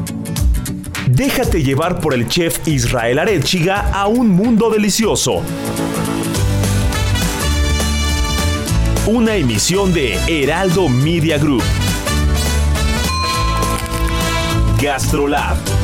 Déjate llevar por el chef Israel Arechiga a un mundo delicioso. Una emisión de Heraldo Media Group. Gastrolab.